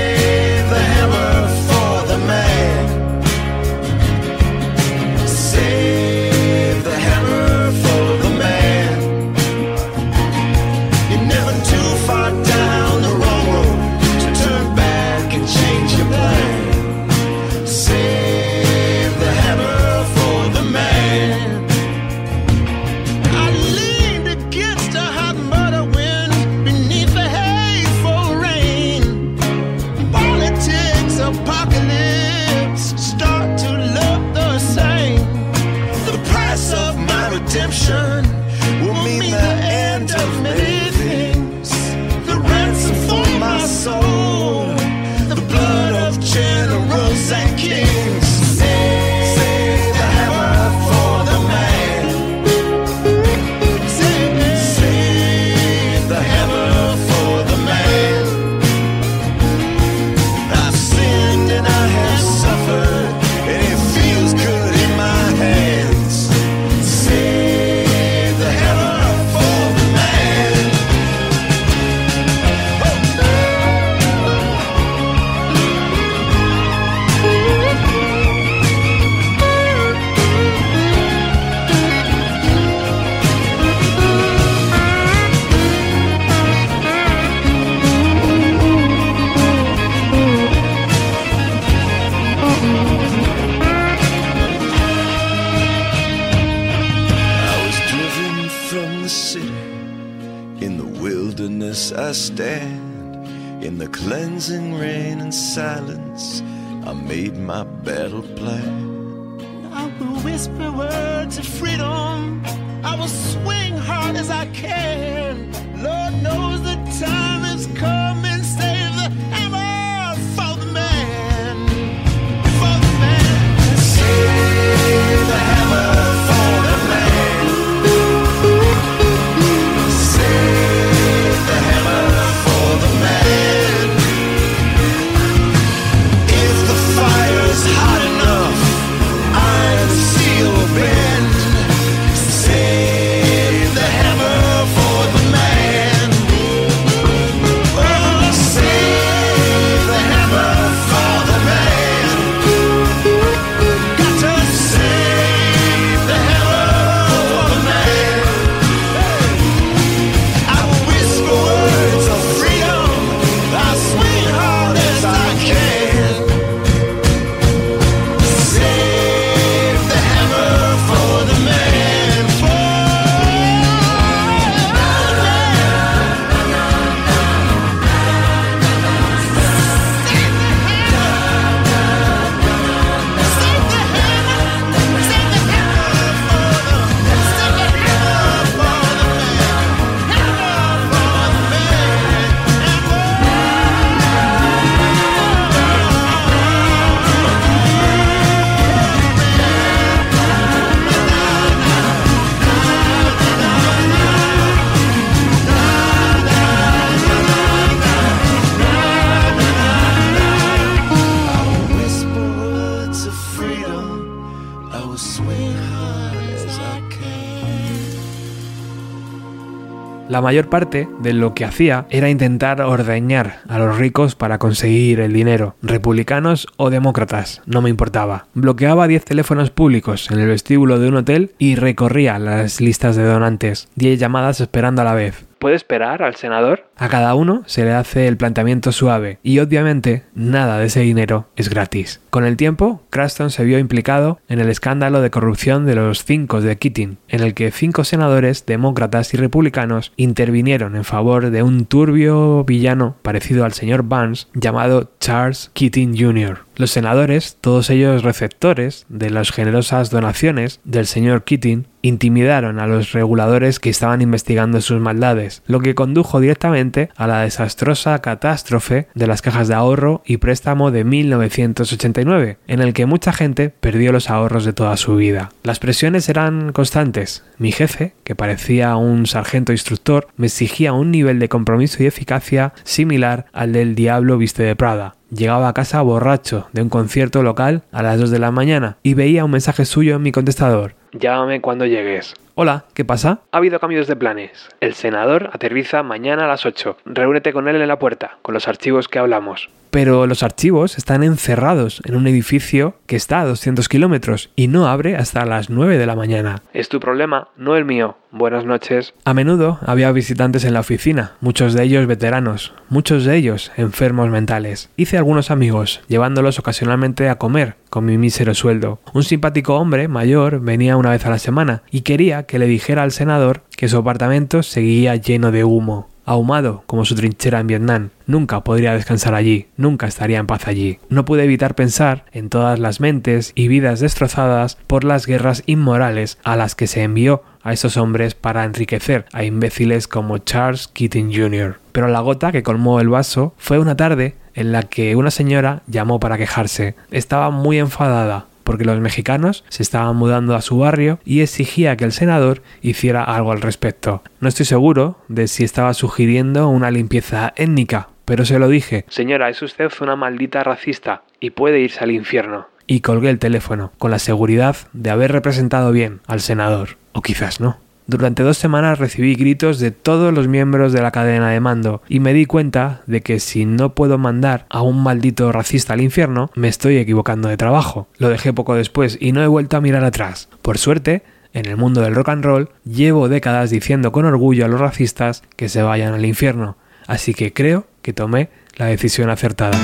La mayor parte de lo que hacía era intentar ordeñar a los ricos para conseguir el dinero, republicanos o demócratas, no me importaba. Bloqueaba 10 teléfonos públicos en el vestíbulo de un hotel y recorría las listas de donantes, 10 llamadas esperando a la vez. ¿Puede esperar al senador? A cada uno se le hace el planteamiento suave y obviamente nada de ese dinero es gratis. Con el tiempo, Craston se vio implicado en el escándalo de corrupción de los cinco de Keating, en el que cinco senadores demócratas y republicanos intervinieron en favor de un turbio villano parecido al señor Barnes llamado Charles Keating Jr. Los senadores, todos ellos receptores de las generosas donaciones del señor Keating, intimidaron a los reguladores que estaban investigando sus maldades, lo que condujo directamente a la desastrosa catástrofe de las cajas de ahorro y préstamo de 1989, en el que mucha gente perdió los ahorros de toda su vida. Las presiones eran constantes. Mi jefe, que parecía un sargento instructor, me exigía un nivel de compromiso y eficacia similar al del diablo viste de Prada. Llegaba a casa borracho de un concierto local a las 2 de la mañana y veía un mensaje suyo en mi contestador. Llámame cuando llegues. Hola, ¿qué pasa? Ha habido cambios de planes. El senador aterriza mañana a las 8. Reúnete con él en la puerta, con los archivos que hablamos. Pero los archivos están encerrados en un edificio que está a 200 kilómetros y no abre hasta las 9 de la mañana. Es tu problema, no el mío. Buenas noches. A menudo había visitantes en la oficina, muchos de ellos veteranos, muchos de ellos enfermos mentales. Hice algunos amigos, llevándolos ocasionalmente a comer con mi mísero sueldo. Un simpático hombre mayor venía una vez a la semana y quería que le dijera al senador que su apartamento seguía lleno de humo ahumado como su trinchera en Vietnam. Nunca podría descansar allí, nunca estaría en paz allí. No pude evitar pensar en todas las mentes y vidas destrozadas por las guerras inmorales a las que se envió a esos hombres para enriquecer a imbéciles como Charles Keating Jr. Pero la gota que colmó el vaso fue una tarde en la que una señora llamó para quejarse. Estaba muy enfadada porque los mexicanos se estaban mudando a su barrio y exigía que el senador hiciera algo al respecto. No estoy seguro de si estaba sugiriendo una limpieza étnica, pero se lo dije. Señora, es usted una maldita racista y puede irse al infierno. Y colgué el teléfono, con la seguridad de haber representado bien al senador. O quizás no. Durante dos semanas recibí gritos de todos los miembros de la cadena de mando y me di cuenta de que si no puedo mandar a un maldito racista al infierno, me estoy equivocando de trabajo. Lo dejé poco después y no he vuelto a mirar atrás. Por suerte, en el mundo del rock and roll, llevo décadas diciendo con orgullo a los racistas que se vayan al infierno, así que creo que tomé la decisión acertada.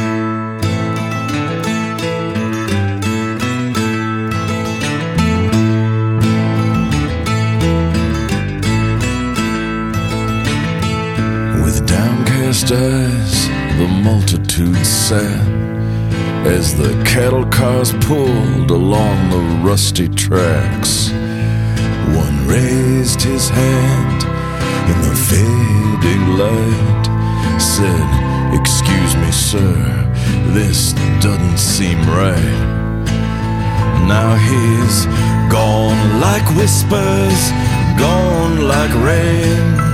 Downcast eyes, the multitude sat as the cattle cars pulled along the rusty tracks. One raised his hand in the fading light, said, Excuse me, sir, this doesn't seem right. Now he's gone like whispers, gone like rain.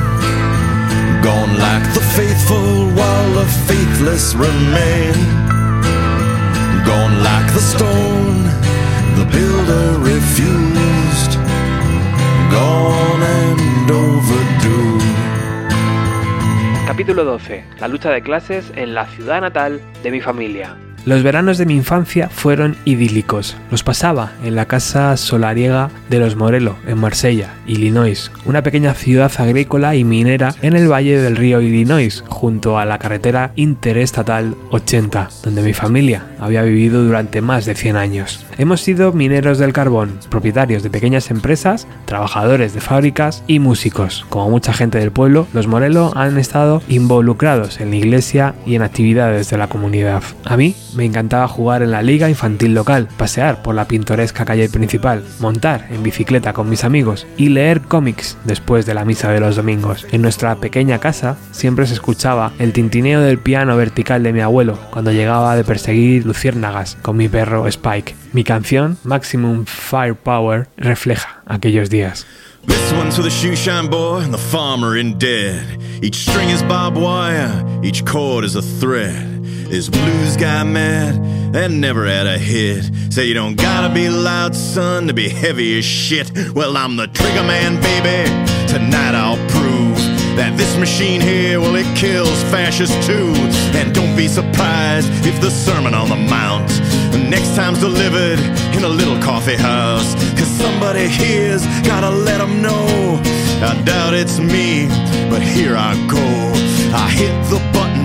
Gone like the faithful while the faithless remain. Gone like the stone the builder refused. Gone and overdue. Capítulo 12. La lucha de clases en la ciudad natal de mi familia. Los veranos de mi infancia fueron idílicos. Los pasaba en la casa solariega de los Morelo, en Marsella, Illinois, una pequeña ciudad agrícola y minera en el valle del río Illinois, junto a la carretera interestatal 80, donde mi familia había vivido durante más de 100 años. Hemos sido mineros del carbón, propietarios de pequeñas empresas, trabajadores de fábricas y músicos. Como mucha gente del pueblo, los Morelo han estado involucrados en la iglesia y en actividades de la comunidad. A mí me encantaba jugar en la liga infantil local, pasear por la pintoresca calle principal, montar en bicicleta con mis amigos y leer cómics después de la misa de los domingos. En nuestra pequeña casa siempre se escuchaba el tintineo del piano vertical de mi abuelo cuando llegaba de perseguir luciérnagas con mi perro Spike. Mi canción, Maximum Firepower, refleja aquellos días. This blues guy mad and never had a hit. Say you don't gotta be loud, son, to be heavy as shit. Well, I'm the trigger man, baby. Tonight I'll prove that this machine here, well, it kills fascists too. And don't be surprised if the Sermon on the Mount next time's delivered in a little coffee house. Cause somebody here's gotta let them know. I doubt it's me, but here I go. I hit the button,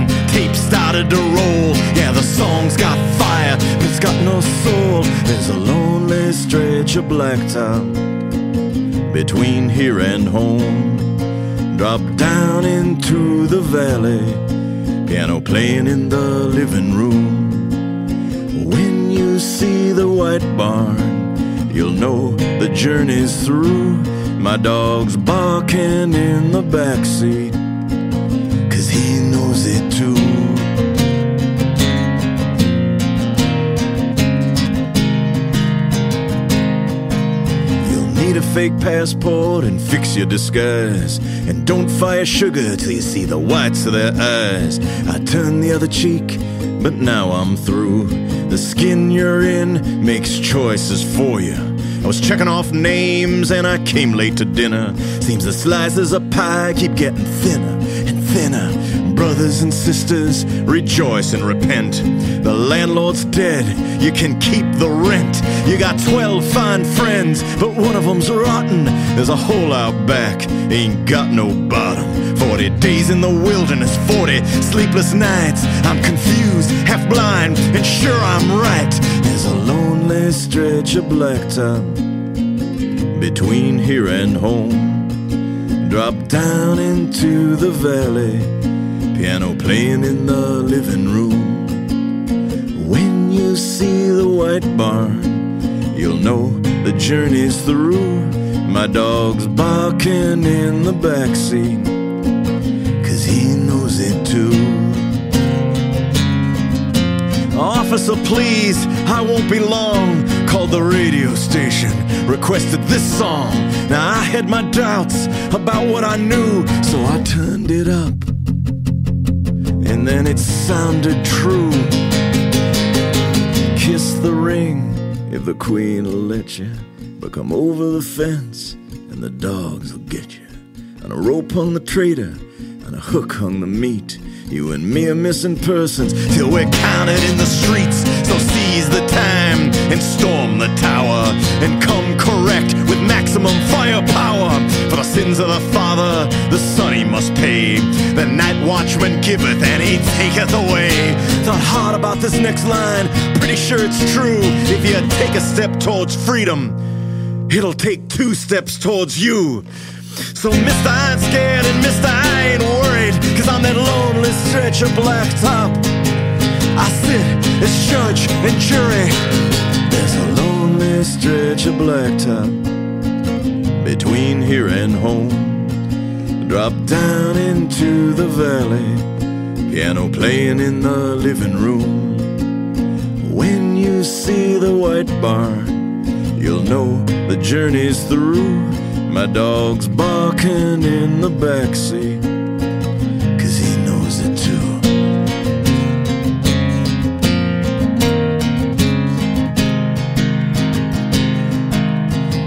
started to roll. Yeah, the song's got fire, but it's got no soul. There's a lonely stretch of blacktop between here and home. Drop down into the valley, piano playing in the living room. When you see the white barn, you'll know the journey's through. My dog's barking in the backseat, cause he fake passport and fix your disguise. And don't fire sugar till you see the whites of their eyes. I turn the other cheek, but now I'm through. The skin you're in makes choices for you. I was checking off names and I came late to dinner. Seems the slices of pie keep getting thinner and thinner. Brothers and sisters, rejoice and repent. The landlord's dead, you can keep the rent. You got 12 fine friends, but one of them's rotten. There's a hole out back, ain't got no bottom. 40 days in the wilderness, 40 sleepless nights. I'm confused, half blind, and sure I'm right. There's a lonely stretch of blacktop between here and home. Drop down into the valley, piano playing in the living room. When you see the white barn, you'll know the journey's through. My dog's barking in the backseat, cause he knows it too. Officer, please, I won't be long. Called the radio station, requested this song. Now I had my doubts about what I knew, so I turned it up. And then it sounded true. Kiss the ring if the queen will let you. But come over the fence and the dogs will get you. And a rope hung the traitor, and a hook hung the meat. You and me are missing persons till we're counted in the streets. So seize the time and storm the tower and come correct with maximum firepower. For the sins of the father, the son he must pay. The night watchman giveth and he taketh away. Thought hard about this next line, pretty sure it's true. If you take a step towards freedom, it'll take two steps towards you. So, Mr. I ain't scared and Mr. I ain't worried, cause I'm that lonely stretch of blacktop. I sit as judge and jury. There's a lonely stretch of blacktop between here and home. Drop down into the valley, piano playing in the living room. When you see the white barn, you'll know the journey's through. My dog's barking in the backseat, cause he knows it too.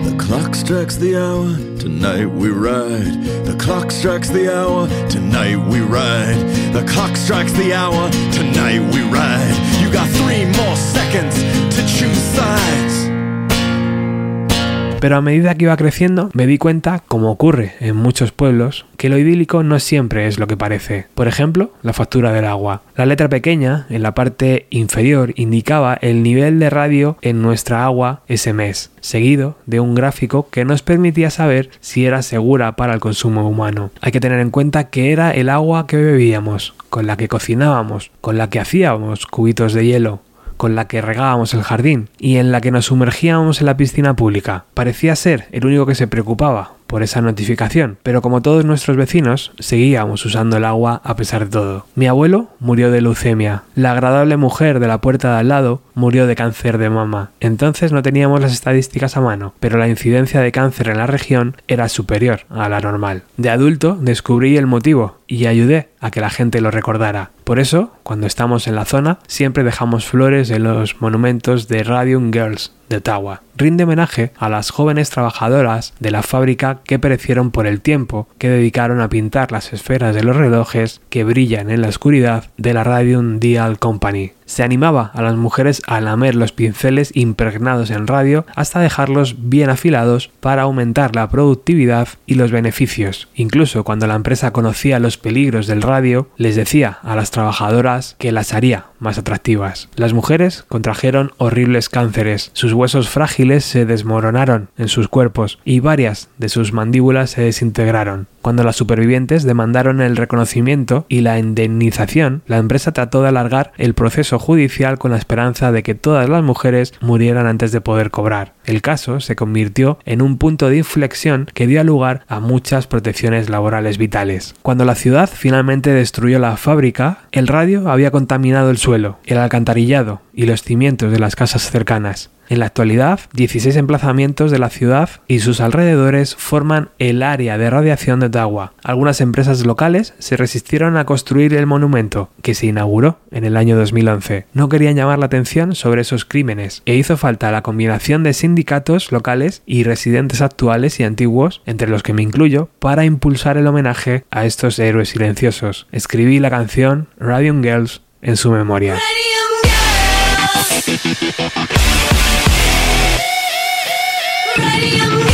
The clock strikes the hour, tonight we ride. The clock strikes the hour, tonight we ride. The clock strikes the hour, tonight we ride. You got three more seconds to choose sides. Pero a medida que iba creciendo, me di cuenta, como ocurre en muchos pueblos, que lo idílico no siempre es lo que parece. Por ejemplo, la factura del agua. La letra pequeña, en la parte inferior, indicaba el nivel de radio en nuestra agua ese mes, seguido de un gráfico que nos permitía saber si era segura para el consumo humano. Hay que tener en cuenta que era el agua que bebíamos, con la que cocinábamos, con la que hacíamos cubitos de hielo, con la que regábamos el jardín y en la que nos sumergíamos en la piscina pública. Parecía ser el único que se preocupaba por esa notificación, pero como todos nuestros vecinos, seguíamos usando el agua a pesar de todo. Mi abuelo murió de leucemia, la agradable mujer de la puerta de al lado murió de cáncer de mama. Entonces no teníamos las estadísticas a mano, pero la incidencia de cáncer en la región era superior a la normal. De adulto descubrí el motivo y ayudé a que la gente lo recordara. Por eso, cuando estamos en la zona, siempre dejamos flores en los monumentos de Radium Girls de. Rinde homenaje a las jóvenes trabajadoras de la fábrica que perecieron por el tiempo que dedicaron a pintar las esferas de los relojes que brillan en la oscuridad de la Radium Dial Company. Se animaba a las mujeres a lamer los pinceles impregnados en radio hasta dejarlos bien afilados para aumentar la productividad y los beneficios. Incluso cuando la empresa conocía los peligros del radio, les decía a las trabajadoras que las haría más atractivas. Las mujeres contrajeron horribles cánceres, sus huesos frágiles se desmoronaron en sus cuerpos y varias de sus mandíbulas se desintegraron. Cuando las supervivientes demandaron el reconocimiento y la indemnización, la empresa trató de alargar el proceso judicial con la esperanza de que todas las mujeres murieran antes de poder cobrar. El caso se convirtió en un punto de inflexión que dio lugar a muchas protecciones laborales vitales. Cuando la ciudad finalmente destruyó la fábrica, el radio había contaminado el suelo, el alcantarillado y los cimientos de las casas cercanas. En la actualidad, 16 emplazamientos de la ciudad y sus alrededores forman el área de radiación de Ottawa. Algunas empresas locales se resistieron a construir el monumento, que se inauguró en el año 2011. No querían llamar la atención sobre esos crímenes, e hizo falta la combinación de sindicatos locales y residentes actuales y antiguos, entre los que me incluyo, para impulsar el homenaje a estos héroes silenciosos. Escribí la canción Radium Girls en su memoria. ready, I'm ready.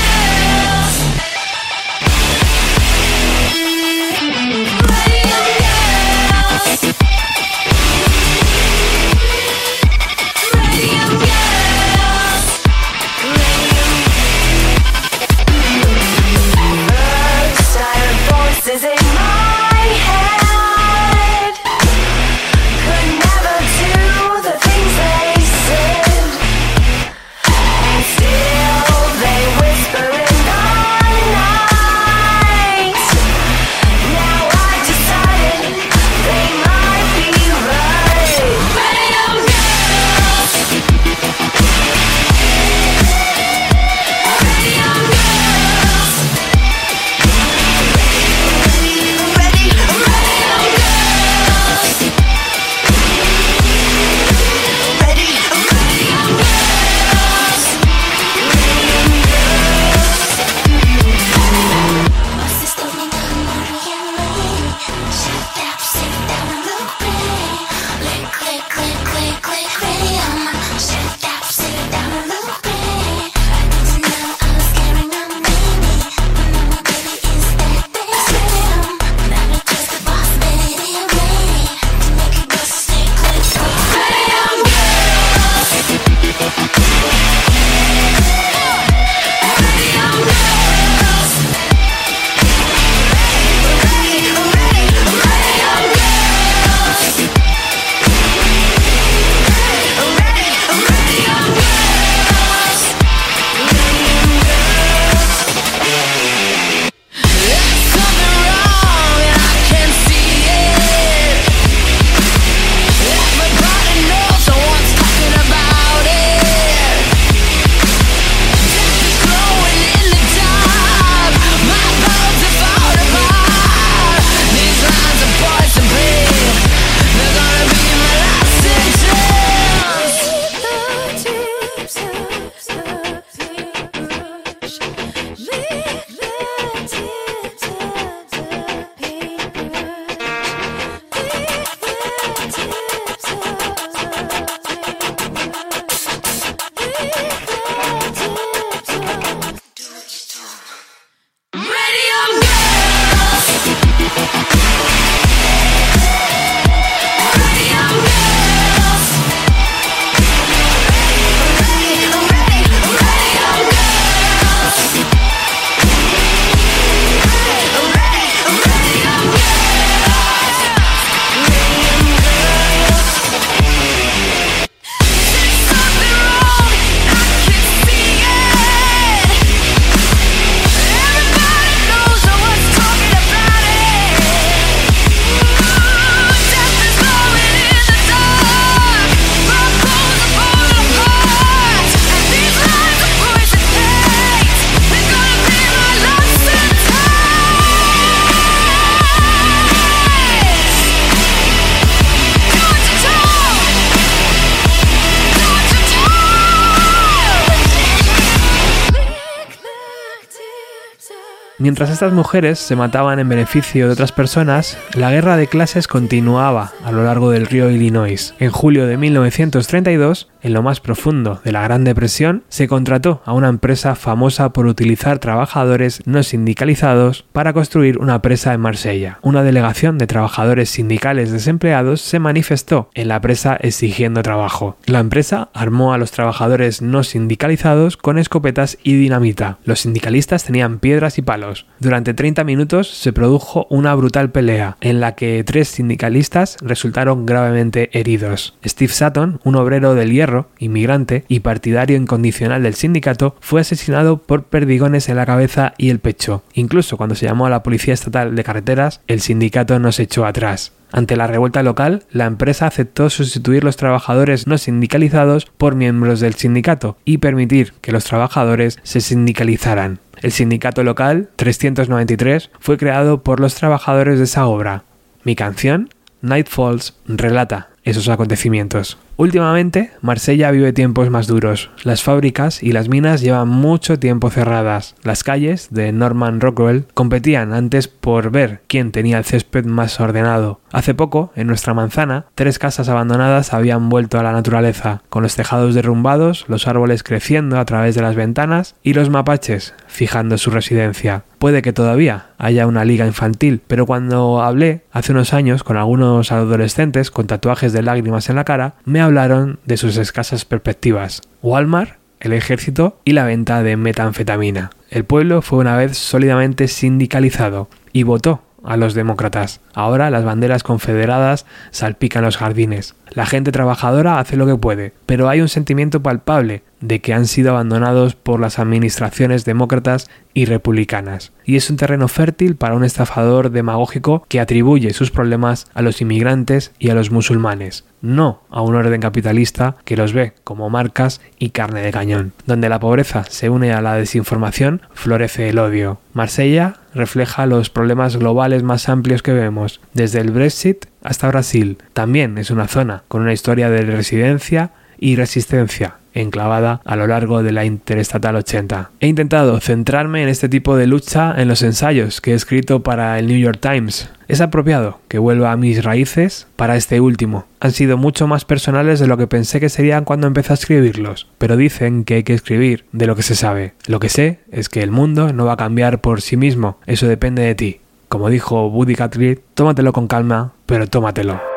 Mientras estas mujeres se mataban en beneficio de otras personas, la guerra de clases continuaba a lo largo del río Illinois. En julio de 1932, en lo más profundo de la Gran Depresión, se contrató a una empresa famosa por utilizar trabajadores no sindicalizados para construir una presa en Marsella. Una delegación de trabajadores sindicales desempleados se manifestó en la presa exigiendo trabajo. La empresa armó a los trabajadores no sindicalizados con escopetas y dinamita. Los sindicalistas tenían piedras y palos durante 30 minutos se produjo una brutal pelea, en la que tres sindicalistas gravemente heridos. Steve Sutton, un obrero del hierro, inmigrante y partidario incondicional del sindicato, fue asesinado por perdigones en la cabeza y el pecho. Incluso cuando se llamó a la Policía Estatal de Carreteras, el sindicato no se echó atrás. Ante la revuelta local, la empresa aceptó sustituir los trabajadores no sindicalizados por miembros del sindicato y permitir que los trabajadores se sindicalizaran. El sindicato local 393 fue creado por los trabajadores de esa obra. Mi canción, Night Falls, relata esos acontecimientos. Últimamente, Marsella vive tiempos más duros. Las fábricas y las minas llevan mucho tiempo cerradas. Las calles de Norman Rockwell competían antes por ver quién tenía el césped más ordenado. Hace poco, en nuestra manzana, tres casas abandonadas habían vuelto a la naturaleza, con los tejados derrumbados, los árboles creciendo a través de las ventanas y los mapaches fijando su residencia. Puede que todavía haya una liga infantil, pero cuando hablé hace unos años con algunos adolescentes con tatuajes de lágrimas en la cara, me hablaron de sus escasas perspectivas. Walmart, el ejército y la venta de metanfetamina. El pueblo fue una vez sólidamente sindicalizado y votó a los demócratas. Ahora las banderas confederadas salpican los jardines. La gente trabajadora hace lo que puede, pero hay un sentimiento palpable de que han sido abandonados por las administraciones demócratas y republicanas. Y es un terreno fértil para un estafador demagógico que atribuye sus problemas a los inmigrantes y a los musulmanes, no a un orden capitalista que los ve como marcas y carne de cañón. Donde la pobreza se une a la desinformación, florece el odio. Marsella refleja los problemas globales más amplios que vemos, desde el Brexit hasta Brasil. También es una zona con una historia de residencia y resistencia enclavada a lo largo de la Interestatal 80. He intentado centrarme en este tipo de lucha en los ensayos que he escrito para el New York Times. Es apropiado que vuelva a mis raíces para este último. Han sido mucho más personales de lo que pensé que serían cuando empecé a escribirlos, pero dicen que hay que escribir de lo que se sabe. Lo que sé es que el mundo no va a cambiar por sí mismo, eso depende de ti. Como dijo Woody Guthrie, tómatelo con calma, pero tómatelo.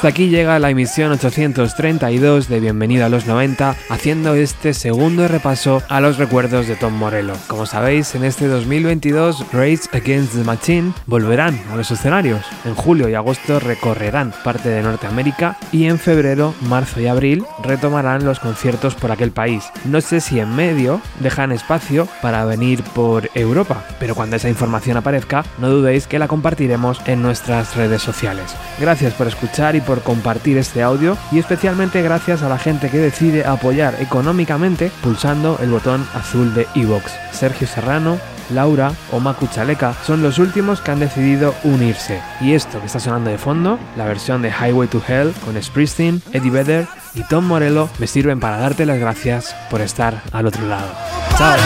Hasta aquí llega la emisión 832 de Bienvenido a los 90, haciendo este segundo repaso a los recuerdos de Tom Morello. Como sabéis, en este 2022, Race Against the Machine volverán a los escenarios. En julio y agosto recorrerán parte de Norteamérica y en febrero, marzo y abril retomarán los conciertos por aquel país. No sé si en medio dejan espacio para venir por Europa, pero cuando esa información aparezca, no dudéis que la compartiremos en nuestras redes sociales. Gracias por escuchar y por compartir este audio y especialmente gracias a la gente que decide apoyar económicamente pulsando el botón azul de iVoox. Sergio Serrano, Laura o Macu Chaleca son los últimos que han decidido unirse. Y esto que está sonando de fondo, la versión de Highway to Hell con Springsteen, Eddie Vedder y Tom Morello me sirven para darte las gracias por estar al otro lado. Chao.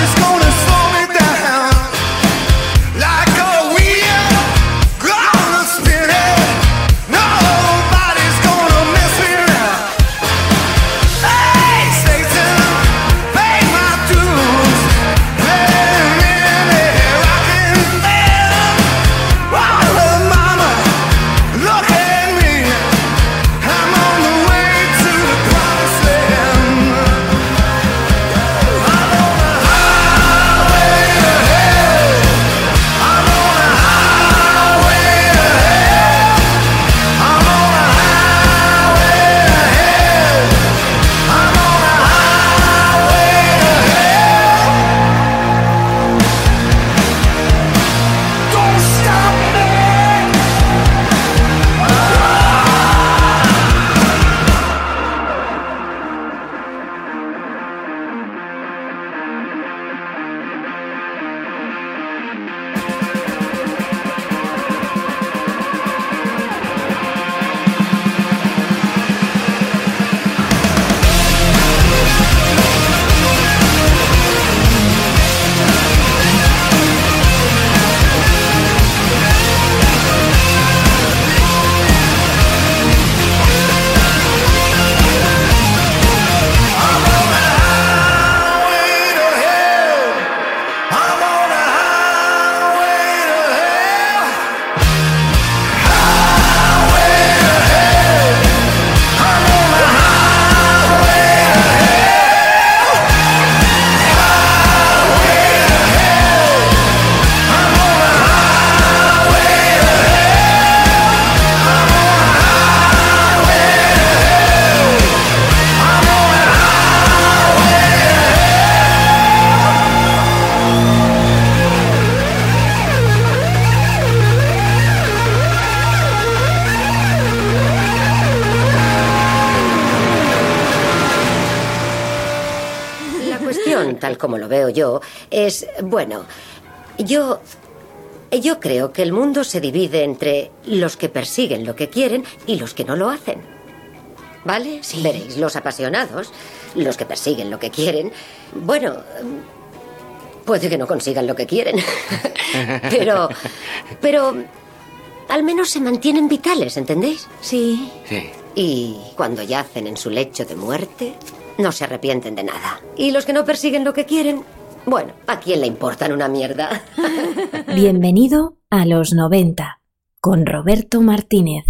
Es, bueno, yo... Yo creo que el mundo se divide entre los que persiguen lo que quieren y los que no lo hacen. ¿Vale? Veréis, los apasionados, los que persiguen lo que quieren, bueno, puede que no consigan lo que quieren. [LAUGHS] pero, pero, al menos se mantienen vitales, ¿entendéis? Sí. Sí. Y cuando yacen en su lecho de muerte, no se arrepienten de nada. Y los que no persiguen lo que quieren, bueno, ¿a quién le importan una mierda? [LAUGHS] Bienvenido a los 90 con Roberto Martínez.